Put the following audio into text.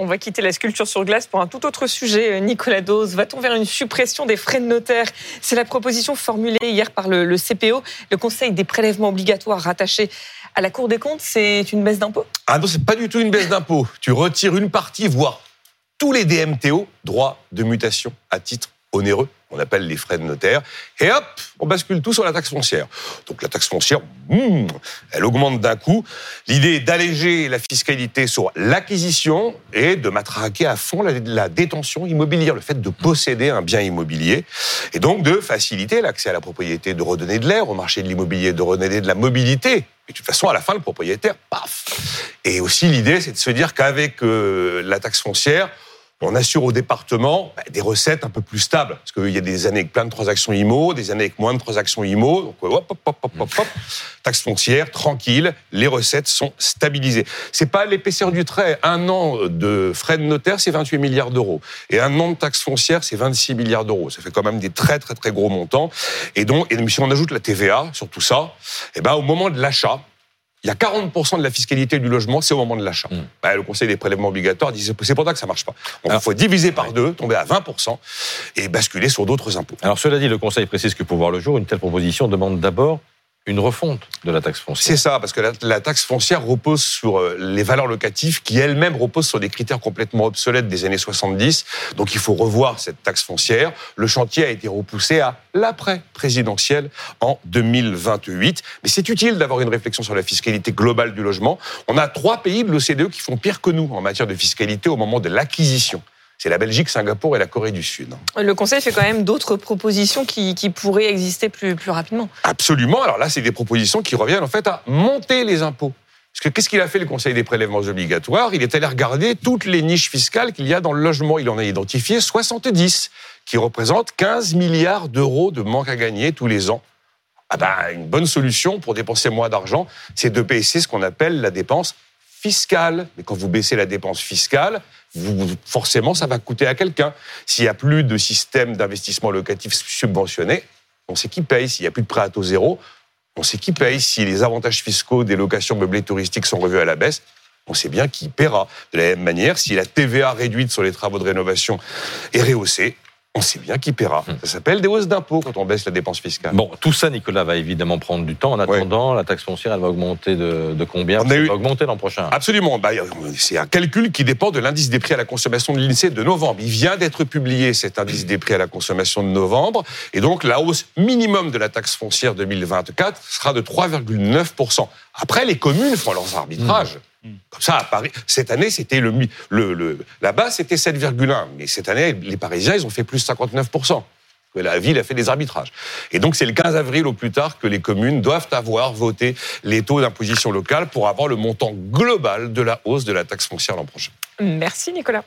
On va quitter la sculpture sur glace pour un tout autre sujet. Nicolas Dose, va-t-on vers une suppression des frais de notaire? C'est la proposition formulée hier par le, CPO, le Conseil des prélèvements obligatoires rattaché à la Cour des comptes. C'est une baisse d'impôt Ah non, c'est pas du tout une baisse d'impôt. Tu retires une partie, voire tous les DMTO, droits de mutation à titre onéreux, on appelle les frais de notaire, et hop, on bascule tout sur la taxe foncière. Donc la taxe foncière, hmm, elle augmente d'un coup. L'idée est d'alléger la fiscalité sur l'acquisition et de matraquer à fond la, détention immobilière, le fait de posséder un bien immobilier, et donc de faciliter l'accès à la propriété, de redonner de l'air au marché de l'immobilier, de redonner de la mobilité. Et de toute façon, à la fin, le propriétaire, paf. Et aussi l'idée, c'est de se dire qu'avec euh, la taxe foncière, on assure au département bah, des recettes un peu plus stables. Parce qu'il y a des années avec plein de transactions IMO, des années avec moins de transactions IMO. Donc, hop, hop, hop, hop, hop, Taxe foncière, tranquille, les recettes sont stabilisées. C'est pas l'épaisseur du trait. Un an de frais de notaire, c'est 28 milliards d'euros. Et un an de taxe foncière, c'est 26 milliards d'euros. Ça fait quand même des très, très, très gros montants. Et donc, et si on ajoute la TVA sur tout ça, eh ben, au moment de l'achat, il y a 40% de la fiscalité du logement, c'est au moment de l'achat. Hmm. Bah, le Conseil des prélèvements obligatoires dit c'est pour ça que ça marche pas. il faut diviser par deux, tomber à 20% et basculer sur d'autres impôts. Alors cela dit, le Conseil précise que pour voir le jour, une telle proposition demande d'abord une refonte de la taxe foncière. C'est ça, parce que la, taxe foncière repose sur euh, les valeurs locatives qui elles-mêmes reposent sur des critères complètement obsolètes des années 70. Donc il faut revoir cette taxe foncière. Le chantier a été repoussé à l'après-présidentiel en 2028. Mais c'est utile d'avoir une réflexion sur la fiscalité globale du logement. On a trois pays de l'OCDE qui font pire que nous en matière de fiscalité au moment de l'acquisition c'est la Belgique, Singapour et la Corée du Sud. Le Conseil fait quand même d'autres propositions qui, pourraient exister plus, plus rapidement. Absolument. Alors là, c'est des propositions qui reviennent en fait à monter les impôts. Parce que qu'est-ce qu'il a fait le Conseil des prélèvements obligatoires? Il est allé regarder toutes les niches fiscales qu'il y a dans le logement. Il en a identifié 70, qui représentent 15 milliards d'euros de manque à gagner tous les ans. Ah ben, une bonne solution pour dépenser moins d'argent, c'est de baisser ce qu'on appelle la dépense fiscale. Mais quand vous baissez la dépense fiscale, forcément, ça va coûter à quelqu'un. S'il n'y a plus de système d'investissement locatif subventionné, on sait qui paye. S'il n'y a plus de prêt à taux zéro, on sait qui paye. Si les avantages fiscaux des locations meublées touristiques sont revus à la baisse, on sait bien qui paiera. De la même manière, si la TVA réduite sur les travaux de rénovation est rehaussée, on sait bien qui paiera. Hmm. Ça s'appelle des hausses d'impôts quand on baisse la dépense fiscale. Bon, tout ça, Nicolas, va évidemment prendre du temps. En attendant, la taxe foncière, elle va augmenter de, combien? Elle va augmenter l'an prochain. Absolument. Bah, c'est un calcul qui dépend de l'indice des prix à la consommation de l'INSEE de novembre. Il vient d'être publié, cet indice des prix à la consommation de novembre. Et donc, la hausse minimum de la taxe foncière 2024 sera de 3,9%. Après, les communes font leurs arbitrages. Comme ça, à Paris, cette année, c'était le, le, le, la base, c'était 7,1. Mais cette année, les Parisiens, ils ont fait plus 59%. La ville a fait des arbitrages. Et donc, c'est le 15 avril au plus tard que les communes doivent avoir voté les taux d'imposition locale pour avoir le montant global de la hausse de la taxe foncière l'an prochain. Merci, Nicolas.